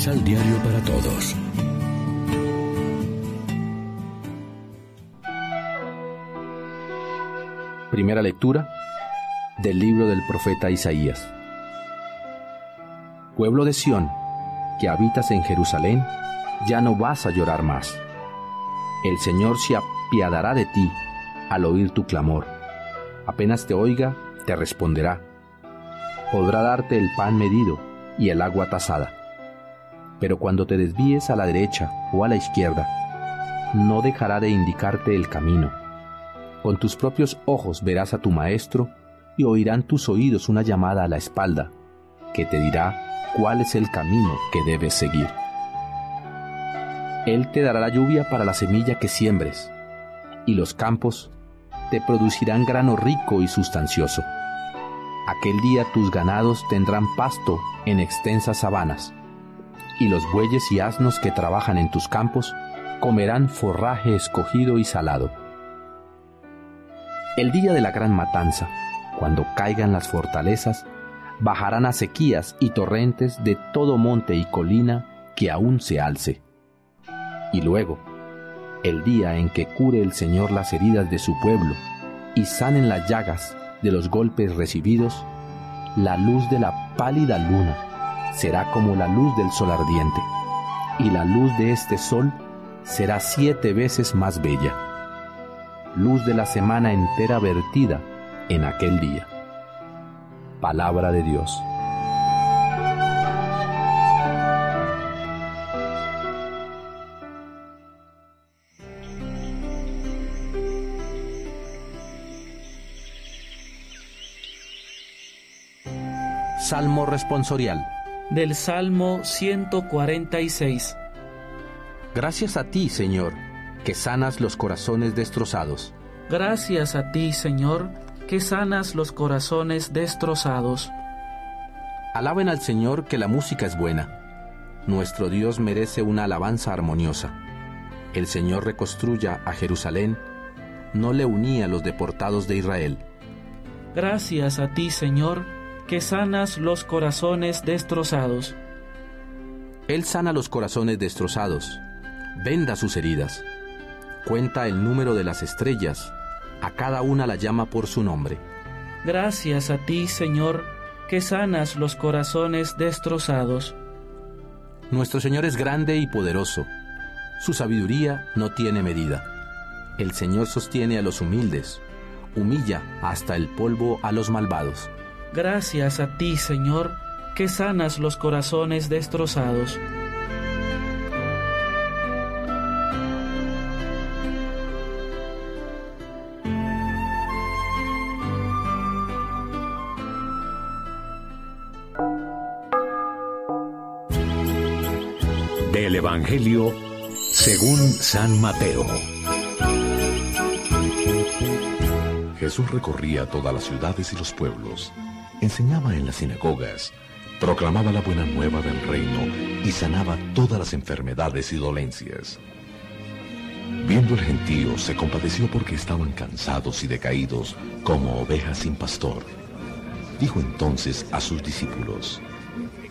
Misal Diario para Todos. Primera lectura del libro del profeta Isaías. Pueblo de Sión, que habitas en Jerusalén, ya no vas a llorar más. El Señor se apiadará de ti al oír tu clamor. Apenas te oiga, te responderá. Podrá darte el pan medido y el agua tasada. Pero cuando te desvíes a la derecha o a la izquierda, no dejará de indicarte el camino. Con tus propios ojos verás a tu maestro y oirán tus oídos una llamada a la espalda, que te dirá cuál es el camino que debes seguir. Él te dará la lluvia para la semilla que siembres, y los campos te producirán grano rico y sustancioso. Aquel día tus ganados tendrán pasto en extensas sabanas, y los bueyes y asnos que trabajan en tus campos comerán forraje escogido y salado. El día de la gran matanza, cuando caigan las fortalezas, bajarán a sequías y torrentes de todo monte y colina que aún se alce. Y luego, el día en que cure el Señor las heridas de su pueblo y sanen las llagas de los golpes recibidos, la luz de la pálida luna será como la luz del sol ardiente, y la luz de este sol será siete veces más bella, luz de la semana entera vertida en aquel día. Palabra de Dios. Salmo responsorial. Del Salmo 146. Gracias a ti, Señor, que sanas los corazones destrozados. Gracias a ti, Señor, que sanas los corazones destrozados. Alaben al Señor que la música es buena. Nuestro Dios merece una alabanza armoniosa. El Señor reconstruya a Jerusalén, no le unía a los deportados de Israel. Gracias a ti, Señor, que sanas los corazones destrozados. Él sana los corazones destrozados, venda sus heridas, cuenta el número de las estrellas, a cada una la llama por su nombre. Gracias a ti, Señor, que sanas los corazones destrozados. Nuestro Señor es grande y poderoso. Su sabiduría no tiene medida. El Señor sostiene a los humildes, humilla hasta el polvo a los malvados. Gracias a ti, Señor, que sanas los corazones destrozados. Del Evangelio según San Mateo. Jesús recorría todas las ciudades y los pueblos, enseñaba en las sinagogas, proclamaba la buena nueva del reino y sanaba todas las enfermedades y dolencias. Viendo el gentío, se compadeció porque estaban cansados y decaídos como ovejas sin pastor. Dijo entonces a sus discípulos,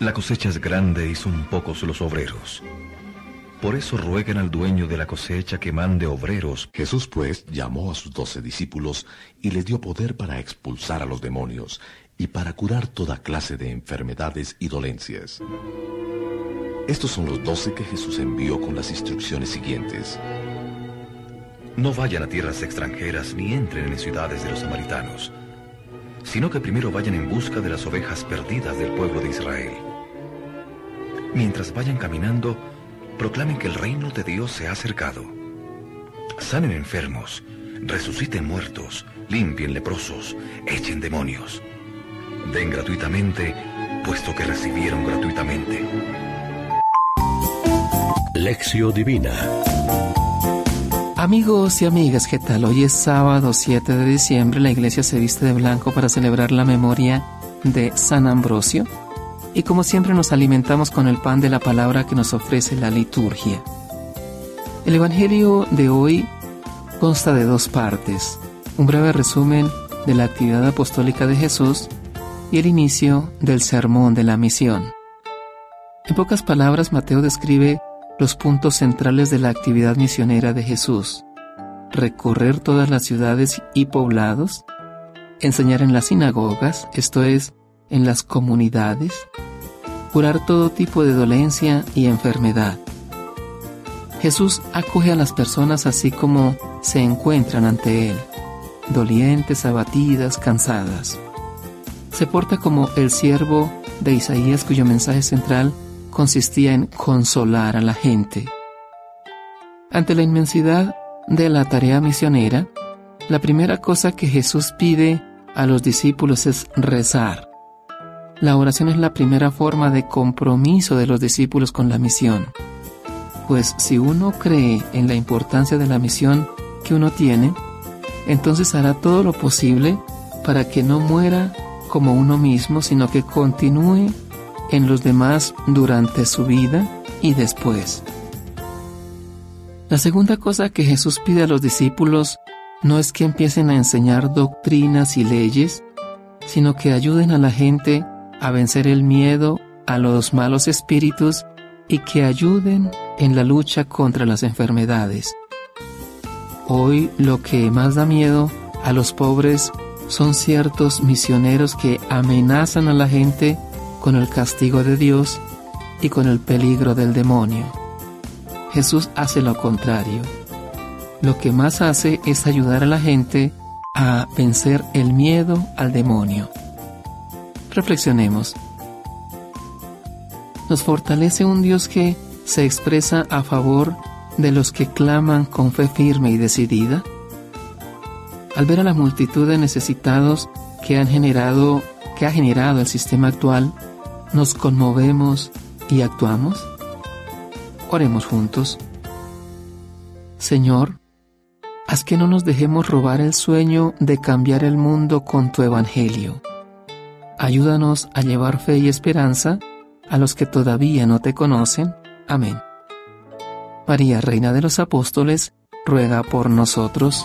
La cosecha es grande y son pocos los obreros. Por eso rueguen al dueño de la cosecha que mande obreros. Jesús pues llamó a sus doce discípulos y les dio poder para expulsar a los demonios y para curar toda clase de enfermedades y dolencias. Estos son los doce que Jesús envió con las instrucciones siguientes. No vayan a tierras extranjeras ni entren en ciudades de los samaritanos, sino que primero vayan en busca de las ovejas perdidas del pueblo de Israel. Mientras vayan caminando, proclamen que el reino de Dios se ha acercado. Sanen enfermos, resuciten muertos, limpien leprosos, echen demonios. Den gratuitamente, puesto que recibieron gratuitamente. Lección Divina. Amigos y amigas, ¿qué tal? Hoy es sábado 7 de diciembre, la iglesia se viste de blanco para celebrar la memoria de San Ambrosio y como siempre nos alimentamos con el pan de la palabra que nos ofrece la liturgia. El Evangelio de hoy consta de dos partes, un breve resumen de la actividad apostólica de Jesús y el inicio del sermón de la misión. En pocas palabras, Mateo describe los puntos centrales de la actividad misionera de Jesús. Recorrer todas las ciudades y poblados, enseñar en las sinagogas, esto es, en las comunidades, curar todo tipo de dolencia y enfermedad. Jesús acoge a las personas así como se encuentran ante Él, dolientes, abatidas, cansadas. Se porta como el siervo de Isaías cuyo mensaje central consistía en consolar a la gente. Ante la inmensidad de la tarea misionera, la primera cosa que Jesús pide a los discípulos es rezar. La oración es la primera forma de compromiso de los discípulos con la misión. Pues si uno cree en la importancia de la misión que uno tiene, entonces hará todo lo posible para que no muera como uno mismo, sino que continúe en los demás durante su vida y después. La segunda cosa que Jesús pide a los discípulos no es que empiecen a enseñar doctrinas y leyes, sino que ayuden a la gente a vencer el miedo a los malos espíritus y que ayuden en la lucha contra las enfermedades. Hoy lo que más da miedo a los pobres son ciertos misioneros que amenazan a la gente con el castigo de Dios y con el peligro del demonio. Jesús hace lo contrario. Lo que más hace es ayudar a la gente a vencer el miedo al demonio. Reflexionemos. Nos fortalece un Dios que se expresa a favor de los que claman con fe firme y decidida. Al ver a la multitud de necesitados que han generado que ha generado el sistema actual, nos conmovemos y actuamos. Oremos juntos. Señor, haz que no nos dejemos robar el sueño de cambiar el mundo con tu evangelio Ayúdanos a llevar fe y esperanza a los que todavía no te conocen. Amén. María, Reina de los Apóstoles, ruega por nosotros.